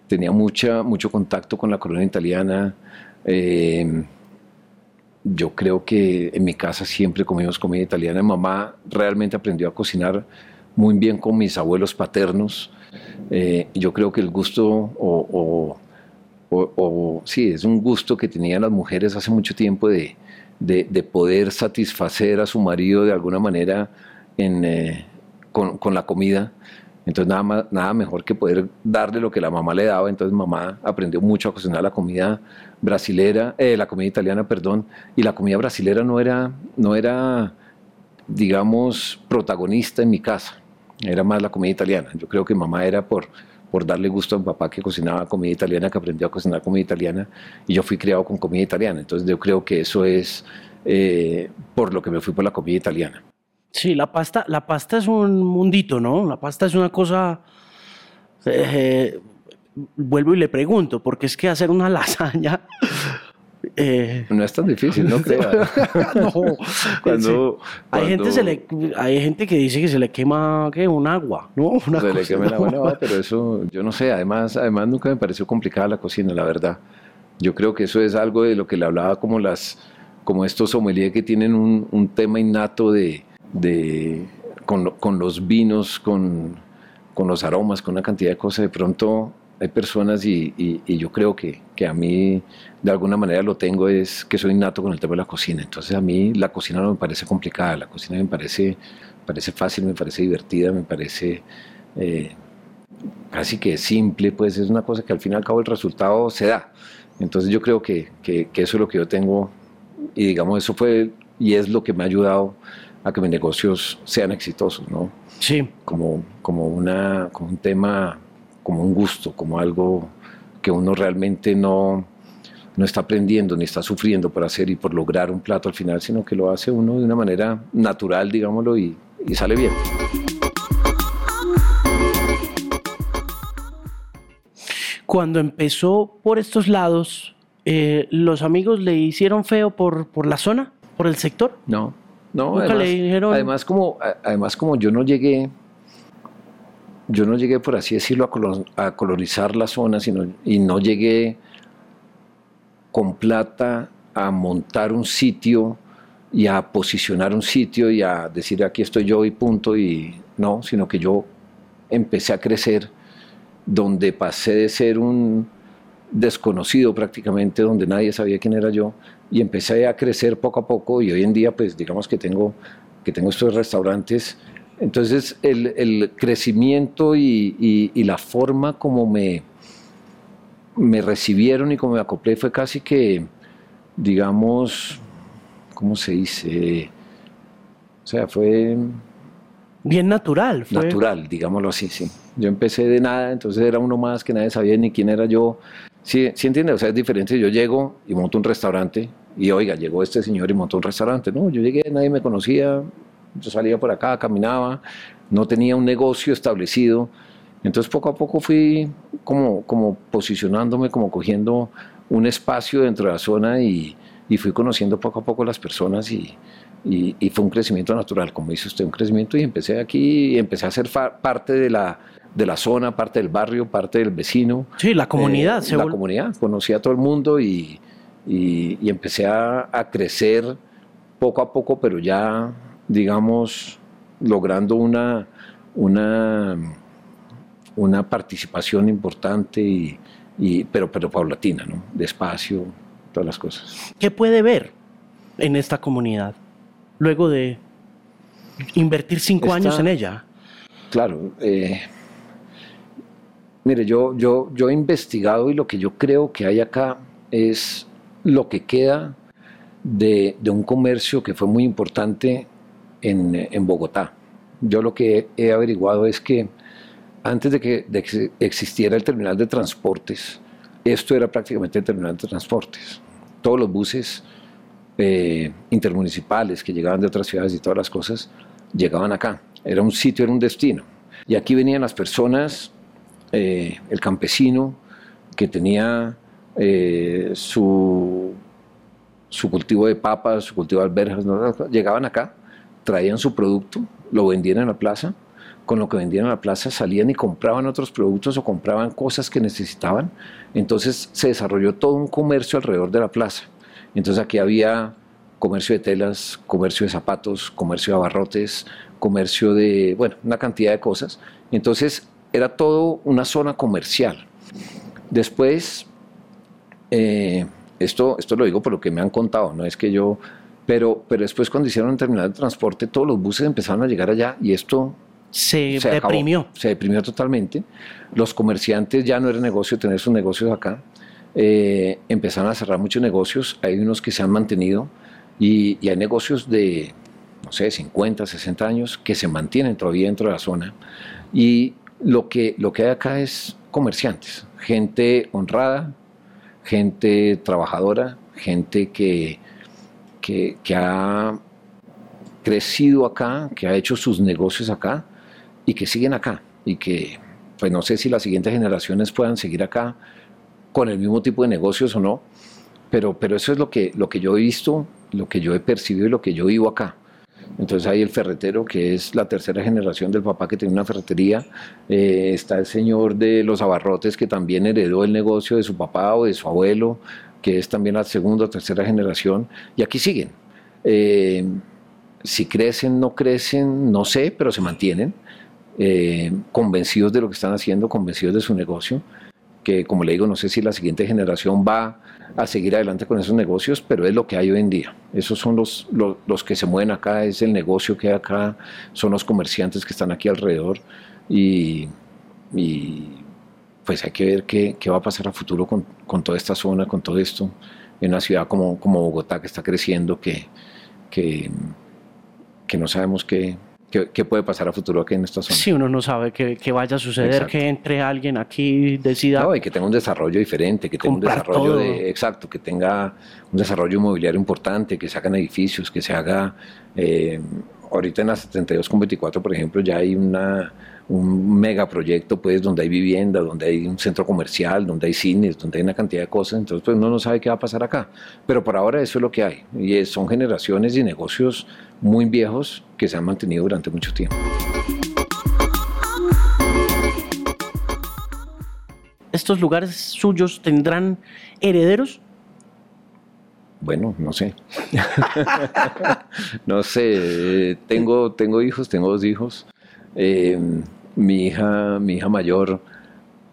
S2: tenía mucha mucho contacto con la colonia italiana. eh, yo creo que en mi casa siempre comimos comida italiana. Mamá realmente aprendió a cocinar muy bien con mis abuelos paternos. Eh, yo creo que el gusto o, sí, es un gusto que tenían las mujeres hace mucho tiempo de, de- de poder satisfacer a su marido de alguna manera en, con, con la comida. Entonces nada, más, nada mejor que poder darle lo que la mamá le daba. Entonces mamá aprendió mucho a cocinar la comida brasilera, eh, la comida italiana, perdón. Y la comida brasilera no era, no era, digamos, protagonista en mi casa. Era más la comida italiana. Yo creo que mamá era por, por darle gusto a mi papá que cocinaba comida italiana, que aprendió a cocinar comida italiana. Y yo fui criado con comida italiana. Entonces yo creo que eso es eh, por lo que me fui por la comida italiana.
S1: Sí, la pasta, la pasta es un mundito, ¿no? La pasta es una cosa. eh, vuelvo y le pregunto, porque es que hacer una lasaña. <laughs> eh,
S2: No es tan difícil, no crea. <laughs>
S1: no, <laughs>
S2: Cuando-
S1: hay gente se le, hay gente que dice que se le quema ¿qué? un agua, ¿no? Una
S2: Se le quema el agua, no, pero eso, yo no sé, además, además nunca me pareció complicada la cocina, la verdad. Yo creo que eso es algo de lo que le hablaba como las, como estos sommeliers que tienen un, un tema innato de, de con, lo- con los vinos, con, con los aromas, con una cantidad de cosas. De pronto hay personas y, y- y yo creo que, que a mí de alguna manera lo tengo es que soy innato con el tema de la cocina. Entonces a mí la cocina no me parece complicada, la cocina me parece, parece fácil, me parece divertida, me parece eh, casi que simple, pues es una cosa que al fin y al cabo el resultado se da. Entonces yo creo que, que- que eso es lo que yo tengo y digamos eso fue y es lo que me ha ayudado a que mis negocios sean exitosos, ¿no?
S1: Sí,
S2: Como, como, una, como un tema, como un gusto, como algo que uno realmente no, no está aprendiendo ni está sufriendo por hacer y por lograr un plato al final, sino que lo hace uno de una manera natural, digámoslo, y, y sale bien.
S1: cuando empezó por estos lados, eh, los amigos le hicieron feo por, por la zona, por el sector.
S2: No, no.
S1: Nunca
S2: además,
S1: le dijeron-
S2: además como, además como yo no llegué, yo no llegué por así decirlo a, colo- a colonizar la zona, sino y no llegué con plata a montar un sitio y a posicionar un sitio y a decir aquí estoy yo y punto y no, sino que yo empecé a crecer donde pasé de ser un desconocido prácticamente, donde nadie sabía quién era yo, y empecé a crecer poco a poco y hoy en día pues digamos que tengo, que tengo estos restaurantes. Entonces el, el crecimiento y, y- y la forma como me, me recibieron y como me acoplé fue casi que, digamos, ¿cómo se dice? O sea, fue...
S1: Bien natural. Fue...
S2: Natural, digámoslo así, sí. Yo empecé de nada, entonces era uno más que nadie sabía ni quién era yo. Sí, sí entiende, o sea, es diferente. Yo llego y monto un restaurante y oiga, llegó este señor y montó un restaurante. No, yo llegué, nadie me conocía, yo salía por acá, caminaba, no tenía un negocio establecido. Entonces poco a poco fui como, como posicionándome, como cogiendo un espacio dentro de la zona y, y fui conociendo poco a poco las personas y, y, y, fue un crecimiento natural, como dice usted, un crecimiento y empecé aquí y empecé a ser parte de la, de la zona, parte del barrio, parte del vecino.
S1: Sí, la comunidad.
S2: Eh, la comunidad, conocí a todo el mundo y, y empecé a, a crecer poco a poco, pero ya, digamos, logrando una, una, una participación importante, y, y, pero, pero paulatina, ¿no? despacio, todas las cosas.
S1: ¿Qué puede ver en esta comunidad luego de invertir cinco
S2: Esta-
S1: años en ella?
S2: Claro. eh, mire, yo, yo, yo he investigado y lo que yo creo que hay acá es lo que queda de, de un comercio que fue muy importante en, en Bogotá. Yo lo que he, averiguado es que antes de que, de que existiera el terminal de transportes, esto era prácticamente el terminal de transportes. Todos los buses eh, intermunicipales que llegaban de otras ciudades y todas las cosas llegaban acá. Era un sitio, era un destino. Y aquí venían las personas, eh, el campesino que tenía eh, su, su cultivo de papas, su cultivo de alberjas, ¿no? llegaban acá, traían su producto, lo vendían en la plaza, con lo que vendían en la plaza salían y compraban otros productos o compraban cosas que necesitaban. Entonces se desarrolló todo un comercio alrededor de la plaza. Entonces aquí había comercio de telas, comercio de zapatos, comercio de abarrotes, comercio de, bueno, una cantidad de cosas. Entonces era todo una zona comercial. Después, eh, esto, esto lo digo por lo que me han contado, no es que yo, pero, pero después cuando hicieron el terminal de transporte, todos los buses empezaron a llegar allá y esto
S1: Se,
S2: se acabó,
S1: deprimió.
S2: se deprimió totalmente. Los comerciantes ya no era negocio tener sus negocios acá. Eh, empezaron a cerrar muchos negocios. Hay unos que se han mantenido y, y hay negocios de, no sé, 50, 60 años que se mantienen todavía dentro de la zona. Y lo que, lo que hay acá es comerciantes, gente honrada, gente trabajadora, gente que, que, ha crecido acá, que ha hecho sus negocios acá y que siguen acá y que pues no sé si las siguientes generaciones puedan seguir acá con el mismo tipo de negocios o no, pero, pero eso es lo que, lo que yo he visto, lo que yo he percibido y lo que yo vivo acá. Entonces hay el ferretero, que es la tercera generación del papá que tiene una ferretería. Eh, está el señor de los abarrotes, que también heredó el negocio de su papá o de su abuelo, que es también la segunda o tercera generación. Y aquí siguen. Eh, si crecen, no crecen, no sé, pero se mantienen. eh, convencidos de lo que están haciendo, convencidos de su negocio, que como le digo, no sé si la siguiente generación va a seguir adelante con esos negocios, pero es lo que hay hoy en día. Esos son los, los, los que se mueven acá, es el negocio que hay acá, son los comerciantes que están aquí alrededor y, y pues hay que ver qué, qué va a pasar a futuro con, con toda esta zona, con todo esto, en una ciudad como, como Bogotá que está creciendo, que, que, que no sabemos qué, qué, qué puede pasar a futuro aquí en esta zona.
S1: Si uno no sabe qué, vaya a suceder,
S2: Exacto.
S1: que entre alguien aquí decida.
S2: No, y que tenga un desarrollo diferente, que tenga un desarrollo de, exacto, que tenga un desarrollo inmobiliario importante, que se hagan edificios, que se haga, eh, ahorita en la 72 con 24, por ejemplo, ya hay una, un megaproyecto, pues, donde hay vivienda, donde hay un centro comercial, donde hay cines, donde hay una cantidad de cosas, entonces, pues, uno no sabe qué va a pasar acá. Pero por ahora eso es lo que hay, y es- son generaciones y negocios muy viejos que se han mantenido durante mucho tiempo.
S1: ¿Estos lugares suyos tendrán herederos?
S2: Bueno, no sé. <laughs> no sé. Tengo, tengo hijos, tengo dos hijos. Eh, mi hija, mi hija mayor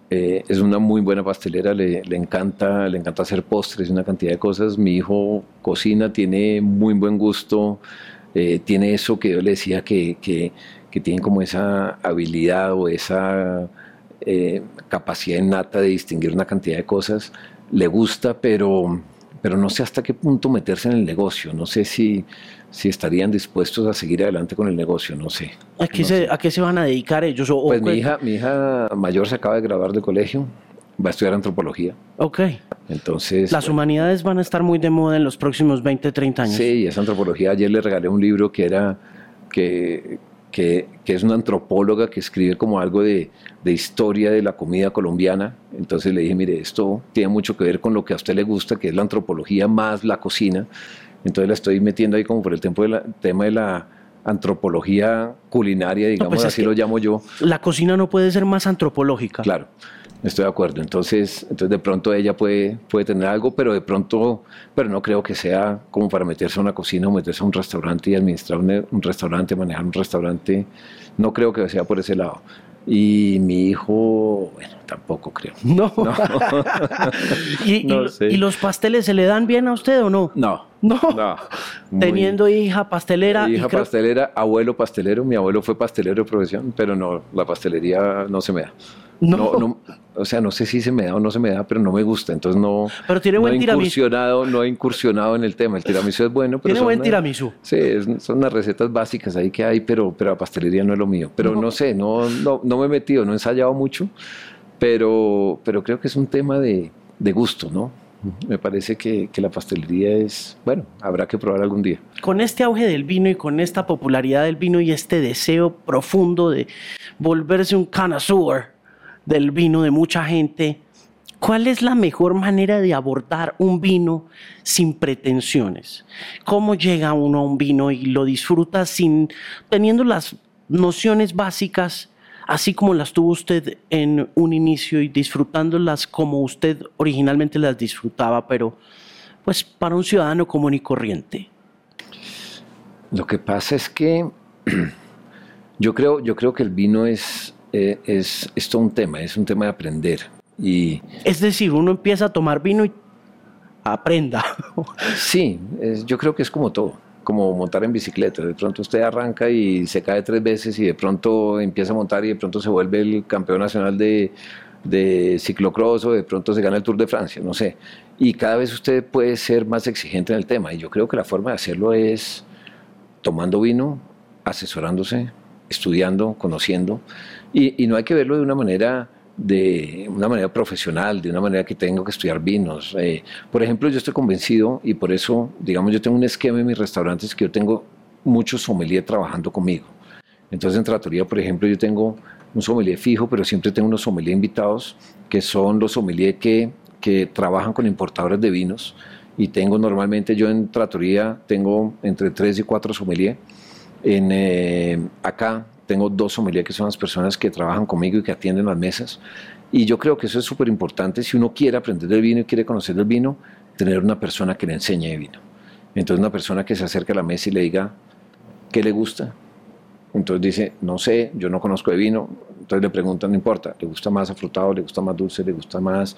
S2: eh, es una muy buena pastelera, le, encanta, le encanta hacer postres y una cantidad de cosas. Mi hijo cocina, tiene muy buen gusto, eh, tiene eso que yo le decía que, que, que tiene como esa habilidad o esa eh, capacidad innata de distinguir una cantidad de cosas. Le gusta, pero, pero no sé hasta qué punto meterse en el negocio, no sé si, si estarían dispuestos a seguir adelante con el negocio, no sé.
S1: ¿A qué,
S2: No
S1: se,
S2: sé.
S1: ¿a qué se van a dedicar ellos? O- o
S2: Pues mi
S1: qué-
S2: hija, mi hija mayor se acaba de graduar del colegio, va a estudiar antropología,
S1: Ok.
S2: entonces...
S1: Las humanidades van a estar muy de moda en los próximos 20, 30 años.
S2: Sí, esa antropología. Ayer le regalé un libro que era que, que, que es una antropóloga que escribe como algo de, de historia de la comida colombiana. Entonces le dije, mire, esto tiene mucho que ver con lo que a usted le gusta, que es la antropología más la cocina. Entonces la estoy metiendo ahí como por el tiempo de la- tema de la antropología culinaria, digamos,
S1: pues es
S2: así
S1: que-
S2: lo llamo yo.
S1: La cocina no puede ser más antropológica.
S2: Claro, estoy de acuerdo. Entonces, entonces de pronto ella puede, puede tener algo, pero de pronto, pero no creo que sea como para meterse a una cocina o meterse a un restaurante y administrar un, un restaurante, manejar un restaurante. No creo que sea por ese lado. Y mi hijo, bueno, tampoco creo. <laughs>
S1: No. <laughs> ¿Y, y
S2: No sé.
S1: ¿Y los pasteles se le dan bien a usted o no?
S2: No.
S1: No.
S2: No. <laughs>
S1: Teniendo hija pastelera.
S2: hija pastelera, abuelo pastelero. Mi abuelo fue pastelero de profesión, pero no, la pastelería no se me da.
S1: No.
S2: no, o sea, no sé si se me da o no se me da, pero no me gusta. Entonces no,
S1: Pero tiene
S2: no
S1: buen
S2: he
S1: tiramisú.
S2: incursionado, no he incursionado en el tema. El tiramisú es bueno, pero
S1: Tiene buen
S2: una-
S1: tiramisú.
S2: Sí, son unas recetas básicas ahí que hay, pero, pero la pastelería no es lo mío. Pero no, sé, no, no, no me he metido, no he ensayado mucho, pero, pero creo que es un tema de, de gusto, ¿no? Me parece que, que la pastelería es, bueno, habrá que probar algún día.
S1: Con este auge del vino y con esta popularidad del vino y este deseo profundo de volverse un connoisseur del vino de mucha gente, ¿cuál es la mejor manera de abordar un vino sin pretensiones? ¿Cómo llega uno a un vino y lo disfruta sin teniendo las nociones básicas así como las tuvo usted en un inicio y disfrutándolas como usted originalmente las disfrutaba, pero pues para un ciudadano común y corriente?
S2: Lo que pasa es que <clears throat> yo creo, yo creo que el vino es, eh, es, es todo un tema, es un tema de aprender. Y
S1: Es decir, uno empieza a tomar vino y aprenda.
S2: sí, es- yo creo que es como todo, como montar en bicicleta. De pronto usted arranca y se cae tres veces y de pronto empieza a montar y de pronto se vuelve el campeón nacional de, de ciclocross o de pronto se gana el Tour de Francia, no sé. Y cada vez usted puede ser más exigente en el tema. Y yo creo que la forma de hacerlo es tomando vino, asesorándose, estudiando, conociendo. Y, y no hay que verlo de una manera de una manera profesional, de una manera que tengo que estudiar vinos. Eh, por ejemplo, yo estoy convencido y por eso, digamos, yo tengo un esquema en mis restaurantes que yo tengo muchos sommelier trabajando conmigo. Entonces en Trattoria, por ejemplo, yo tengo un sommelier fijo, pero siempre tengo unos sommelier invitados, que son los sommelier que, que trabajan con importadores de vinos. Y tengo normalmente, yo en Trattoria tengo entre tres y cuatro sommelier. En, eh, acá tengo dos sommelier que son las personas que trabajan conmigo y que atienden las mesas. Y yo creo que eso es súper importante si uno quiere aprender del vino y quiere conocer del vino, tener una persona que le enseñe de vino. Entonces una persona que se acerque a la mesa y le diga qué le gusta. Entonces dice, no sé, yo no conozco de vino. Entonces le preguntan, no importa, ¿le gusta más afrutado, le gusta más dulce, le gusta más?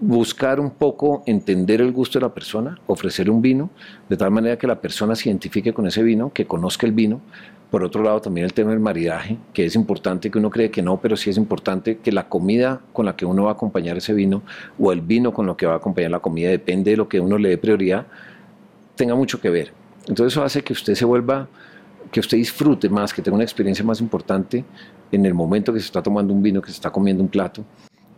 S2: Buscar un poco entender el gusto de la persona, ofrecer un vino, de tal manera que la persona se identifique con ese vino, que conozca el vino. Por otro lado, también el tema del maridaje, que es importante, que uno cree que no, pero sí es importante que la comida con la que uno va a acompañar ese vino, o el vino con lo que va a acompañar la comida, depende de lo que uno le dé prioridad, tenga mucho que ver. Entonces eso hace que usted se vuelva, que usted disfrute más, que tenga una experiencia más importante en el momento que se está tomando un vino, que se está comiendo un plato.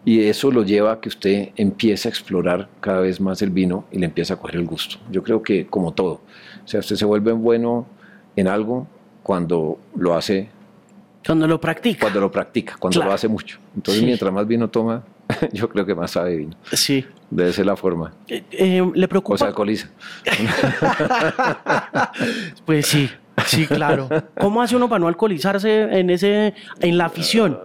S2: Y eso lo lleva a que usted empiece a explorar cada vez más el vino y le empiece a coger el gusto. Yo creo que como todo, o sea, usted se vuelve bueno en algo cuando lo hace,
S1: Cuando lo practica.
S2: cuando lo practica, cuando
S1: Claro.
S2: lo hace mucho. Entonces,
S1: Sí.
S2: mientras más vino toma, <laughs> yo creo que más sabe vino.
S1: Sí.
S2: Debe ser la forma.
S1: Eh, eh, ¿Le preocupa?
S2: O se alcoholiza. <laughs>
S1: Pues sí, sí, claro. ¿Cómo hace uno para no alcoholizarse en ese, en la afición?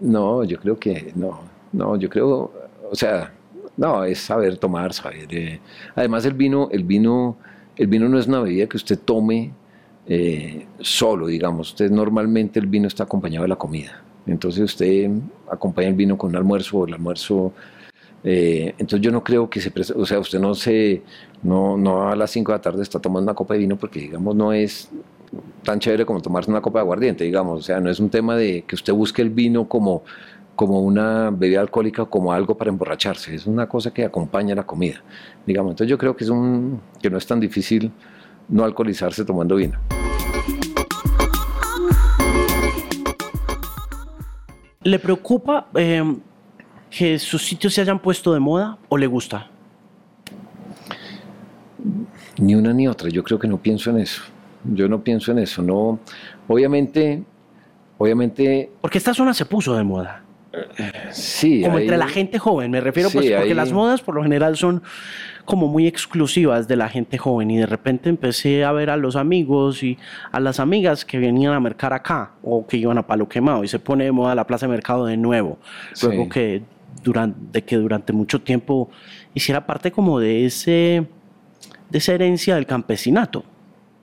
S2: No, yo creo que no, no, yo creo, o sea, no, es saber tomar, saber. eh, además el vino, el vino, el vino no es una bebida que usted tome eh, solo, digamos. Usted normalmente el vino está acompañado de la comida. Entonces usted acompaña el vino con un almuerzo o el almuerzo. eh, entonces yo no creo que se o sea, usted no se, no, no a las 5 de la tarde está tomando una copa de vino porque digamos no es tan chévere como tomarse una copa de aguardiente, digamos. O sea, no es un tema de que usted busque el vino como, como una bebida alcohólica, como algo para emborracharse. Es una cosa que acompaña la comida, digamos. Entonces yo creo que, es un, que no es tan difícil no alcoholizarse tomando vino.
S1: ¿Le preocupa eh, que sus sitios se hayan puesto de moda o le gusta?
S2: Ni una ni otra. Yo creo que no pienso en eso. Yo no pienso en eso. No, obviamente, obviamente.
S1: Porque esta zona se puso de moda.
S2: Sí.
S1: Como
S2: hay-
S1: entre la gente joven, me refiero,
S2: Sí,
S1: pues, porque
S2: hay-
S1: las modas por lo general son como muy exclusivas de la gente joven y de repente empecé a ver a los amigos y a las amigas que venían a mercar acá o que iban a Palo Quemado y se pone de moda la Plaza de Mercado de nuevo. Luego
S2: Sí.
S1: que durante, de que durante mucho tiempo hiciera parte como de ese de esa herencia del campesinato,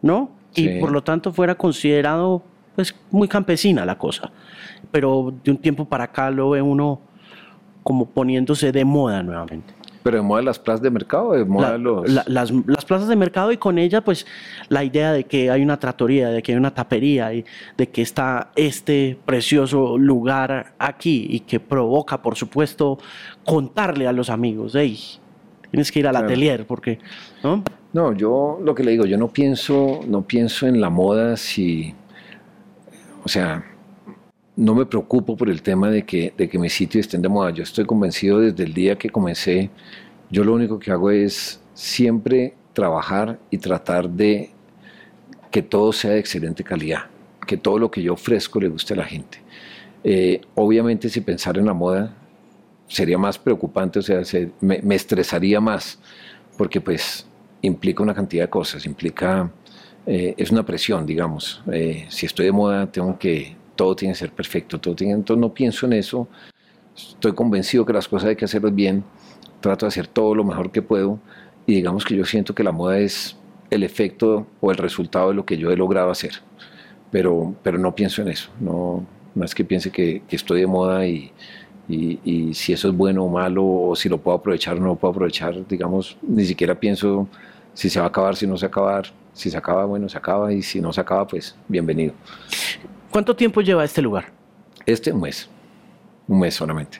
S1: ¿no? Y por lo tanto fuera considerado pues muy campesina la cosa. Pero de un tiempo para acá lo ve uno como poniéndose de moda nuevamente.
S2: Pero de moda las plazas de mercado, de moda
S1: La-
S2: los.
S1: la- las, las plazas de mercado y con ella pues la idea de que hay una tratoría, de que hay una tapería y de que está este precioso lugar aquí y que provoca por supuesto contarle a los amigos, hey, tienes que ir al
S2: Claro.
S1: atelier porque, ¿no?
S2: No, yo lo que le digo, yo no pienso, no pienso en la moda si, sea, no me preocupo por el tema de que, de que mis sitios estén de moda. Yo estoy convencido desde el día que comencé, yo lo único que hago es siempre trabajar y tratar de que todo sea de excelente calidad, que todo lo que yo ofrezco le guste a la gente. Eh, obviamente si pensar en la moda sería más preocupante, o sea, se- me, me estresaría más, porque pues implica una cantidad de cosas, implica, eh, es una presión, digamos. Eh, si estoy de moda, tengo que, todo tiene que ser perfecto, todo tiene, entonces no pienso en eso, estoy convencido que las cosas hay que hacerlas bien, trato de hacer todo lo mejor que puedo y digamos que yo siento que la moda es el efecto o el resultado de lo que yo he logrado hacer, pero, pero no pienso en eso, no, no es que piense que, que estoy de moda y, y, y si eso es bueno o malo, o si lo puedo aprovechar o no lo puedo aprovechar, digamos, ni siquiera pienso si se va a acabar, si no se va a acabar, si se acaba, bueno, se acaba, y si no se acaba, pues bienvenido.
S1: ¿Cuánto tiempo lleva este lugar?
S2: Este un mes, un mes solamente.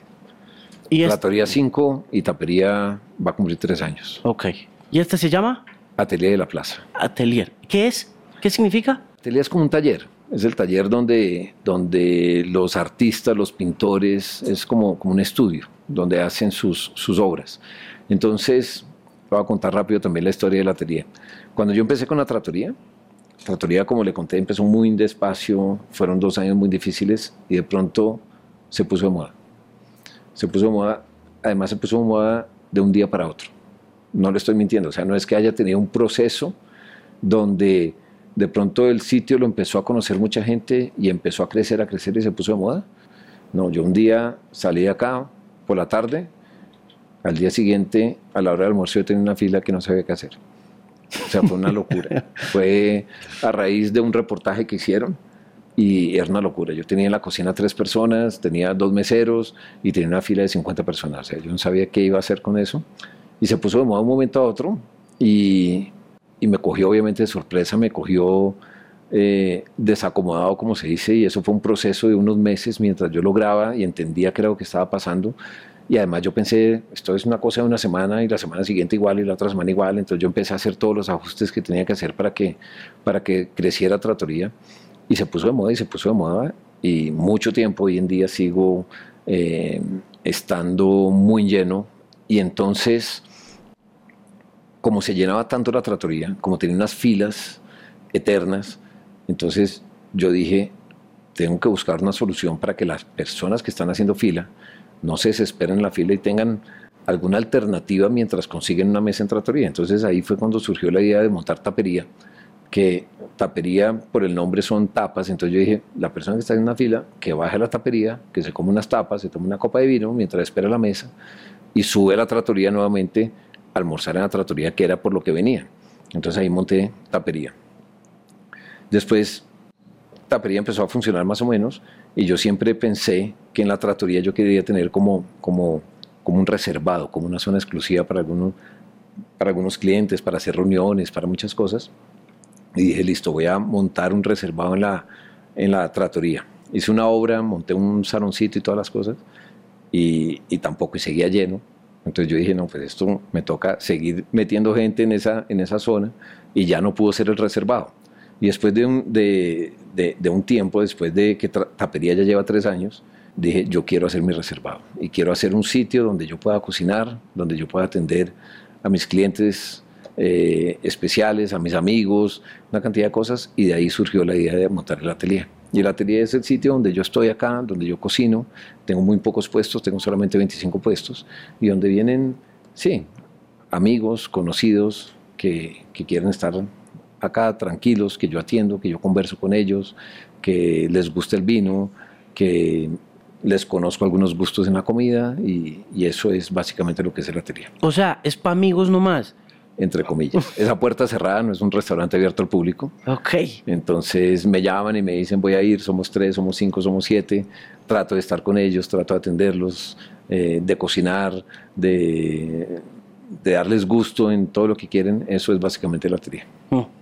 S1: Y este,
S2: Tratoría 5 y tapería va a cumplir tres años.
S1: ok. ¿Y este se llama?
S2: Atelier de la Plaza.
S1: Atelier. ¿Qué es? ¿Qué significa?
S2: Atelier es como un taller, es el taller donde, donde los artistas, los pintores, es como, como un estudio, donde hacen sus, sus obras. Entonces, voy a contar rápido también la historia del atelier. Cuando yo empecé con la tratoría, tratoría, como le conté, empezó muy despacio, fueron dos años muy difíciles y de pronto se puso de moda. Se puso de moda, además se puso de moda de un día para otro. No le estoy mintiendo, o sea, no es que haya tenido un proceso donde de pronto el sitio lo empezó a conocer mucha gente y empezó a crecer, a crecer y se puso de moda. No, yo un día salí de acá por la tarde, al día siguiente, a la hora del almuerzo, yo tenía una fila que no sabía qué hacer. O sea, fue una locura. fue a raíz de un reportaje que hicieron y era una locura. Yo tenía en la cocina tres personas, tenía dos meseros y tenía una fila de 50 personas. O sea, yo no sabía qué iba a hacer con eso. Y se puso de moda un momento a otro y, y me cogió obviamente de sorpresa, me cogió eh, desacomodado, como se dice, y eso fue un proceso de unos meses mientras yo lograba y entendía qué era lo que estaba pasando. Y además yo pensé, esto es una cosa de una semana y la semana siguiente igual y la otra semana igual, entonces yo empecé a hacer todos los ajustes que tenía que hacer para que, para que creciera Tratoría. Y se puso de moda y se puso de moda. Y mucho tiempo hoy en día sigo eh, estando muy lleno. Y entonces como se llenaba tanto la tratoría, como tenía unas filas eternas, entonces yo dije, tengo que buscar una solución para que las personas que están haciendo fila no se desesperen en la fila y tengan alguna alternativa mientras consiguen una mesa en tratoría. Entonces ahí fue cuando surgió la idea de montar tapería, que tapería por el nombre son tapas, entonces yo dije, la persona que está en una fila, que baje a la tapería, que se come unas tapas, se tome una copa de vino mientras espera la mesa y sube a la tratoría nuevamente a almorzar en la tratoría, que era por lo que venía. Entonces ahí monté tapería. Después tapería empezó a funcionar más o menos y yo siempre pensé que en la tratoría yo quería tener como, como, como un reservado, como una zona exclusiva para algunos, para algunos clientes, para hacer reuniones, para muchas cosas. Y dije, listo, voy a montar un reservado en la, en la tratoría. Hice una obra, monté un saloncito y todas las cosas. y, y tampoco y seguía lleno. Entonces yo dije, no, pues esto me toca seguir metiendo gente en esa, en esa zona y ya no pudo ser el reservado. Y después de un, tiempo, después de que Tapería ya lleva tres años, dije, yo quiero hacer mi reservado y quiero hacer un sitio donde yo pueda cocinar, donde yo pueda atender a mis clientes eh, especiales, a mis amigos, una cantidad de cosas, y de ahí surgió la idea de montar el atelier. Y el atelier es el sitio donde yo estoy acá, donde yo cocino, tengo muy pocos puestos, tengo solamente 25 puestos, y donde vienen, sí, amigos, conocidos que quieren estar acá tranquilos, que yo atiendo, que yo converso con ellos, que les gusta el vino, que les conozco algunos gustos en la comida y, y eso es básicamente lo que es el atelier.
S1: O sea, es para amigos nomás
S2: entre comillas. Esa puerta cerrada no es un restaurante abierto al público.
S1: Ok.
S2: Entonces me llaman y me dicen voy a ir, somos tres, somos cinco, somos siete. Trato de estar con ellos, trato de atenderlos, eh, de cocinar, de, de, darles gusto en todo lo que quieren. Eso es básicamente la teoría.
S1: Mm.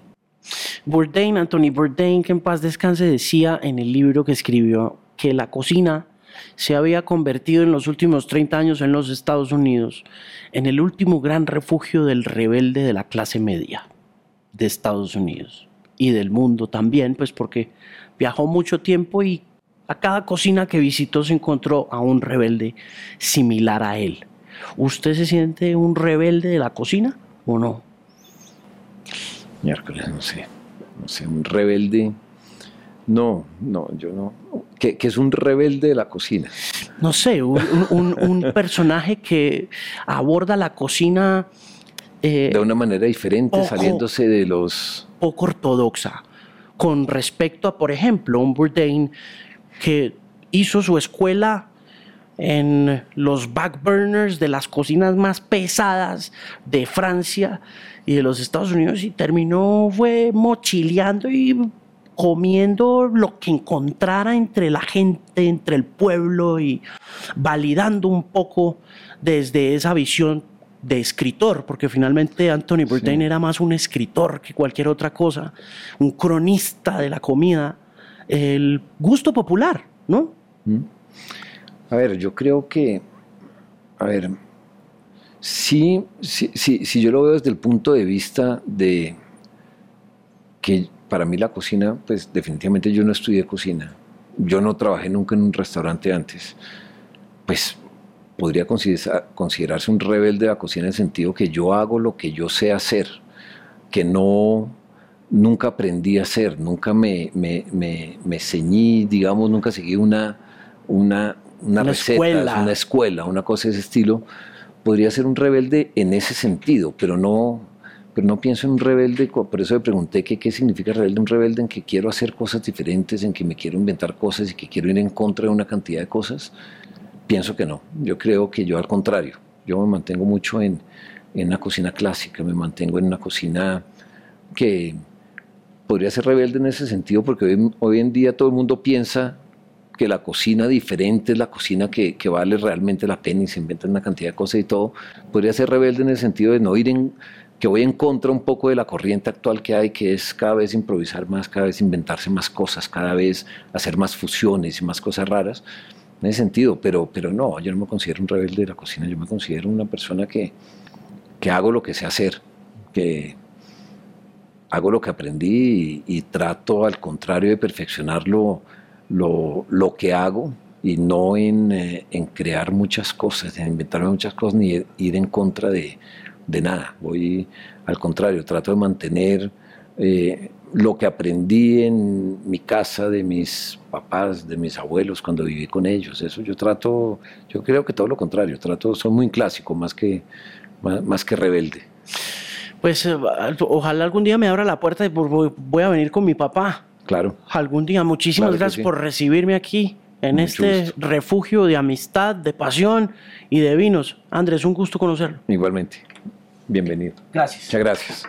S1: Bourdain, Anthony Bourdain, que en paz descanse, decía en el libro que escribió que la cocina se había convertido en los últimos 30 años en los Estados Unidos en el último gran refugio del rebelde de la clase media de Estados Unidos y del mundo también, pues porque viajó mucho tiempo y a cada cocina que visitó se encontró a un rebelde similar a él. ¿Usted se siente un rebelde de la cocina o no?
S2: Miércoles, no sé. No sé, un rebelde no, no, yo no. Que, es un rebelde de la cocina.
S1: No sé, un, <laughs> personaje que aborda la cocina.
S2: Eh, de una manera diferente, saliéndose de los.
S1: Poco ortodoxa. Con respecto a, por ejemplo, un Bourdain que hizo su escuela en los backburners de las cocinas más pesadas de Francia y de los Estados Unidos y terminó fue mochileando y comiendo lo que encontrara entre la gente, entre el pueblo y validando un poco desde esa visión de escritor, porque finalmente Anthony Bourdain era más un escritor que cualquier otra cosa, un cronista de la comida, el gusto popular, ¿no? Mm.
S2: A ver, yo creo que, a ver, sí, sí, sí, si yo lo veo desde el punto de vista de que para mí la cocina, pues definitivamente yo no estudié cocina. Yo no trabajé nunca en un restaurante antes. Pues podría considerarse un rebelde de la cocina en el sentido que yo hago lo que yo sé hacer, que no nunca aprendí a hacer, nunca me, me, me, ceñí, digamos, nunca seguí una, una, una, receta, escuela. una escuela, una cosa de ese estilo. Podría ser un rebelde en ese sentido, pero no, pero no pienso en un rebelde, por eso me pregunté qué significa rebelde, un rebelde en que quiero hacer cosas diferentes, en que me quiero inventar cosas y que quiero ir en contra de una cantidad de cosas. Pienso que no, yo creo que yo al contrario, yo me mantengo mucho en, en una cocina clásica, me mantengo en una cocina que podría ser rebelde en ese sentido, porque hoy en día todo el mundo piensa que la cocina diferente es la cocina que, que, vale realmente la pena y se inventan una cantidad de cosas y todo, podría ser rebelde en el sentido de no ir en, que voy en contra un poco de la corriente actual que hay, que es cada vez improvisar más, cada vez inventarse más cosas, cada vez hacer más fusiones y más cosas raras, en ese sentido, pero, pero no, yo no me considero un rebelde de la cocina, yo me considero una persona que, que hago lo que sé hacer, que hago lo que aprendí y, trato al contrario de perfeccionar lo, lo, que hago y no en, eh, en, crear muchas cosas, en inventarme muchas cosas ni ir en contra de, de nada. Voy, al contrario, trato de mantener eh, lo que aprendí en mi casa, de mis papás, de mis abuelos, cuando viví con ellos. Eso yo trato, yo creo que todo lo contrario, trato, soy muy clásico, más que, más, que rebelde.
S1: Pues eh, ojalá algún día me abra la puerta y voy a venir con mi papá.
S2: Claro.
S1: Algún día. Muchísimas gracias por recibirme aquí en este refugio de amistad, de pasión y de vinos. Andrés, un gusto conocerlo.
S2: Igualmente. Bienvenido.
S1: Gracias.
S2: Muchas gracias.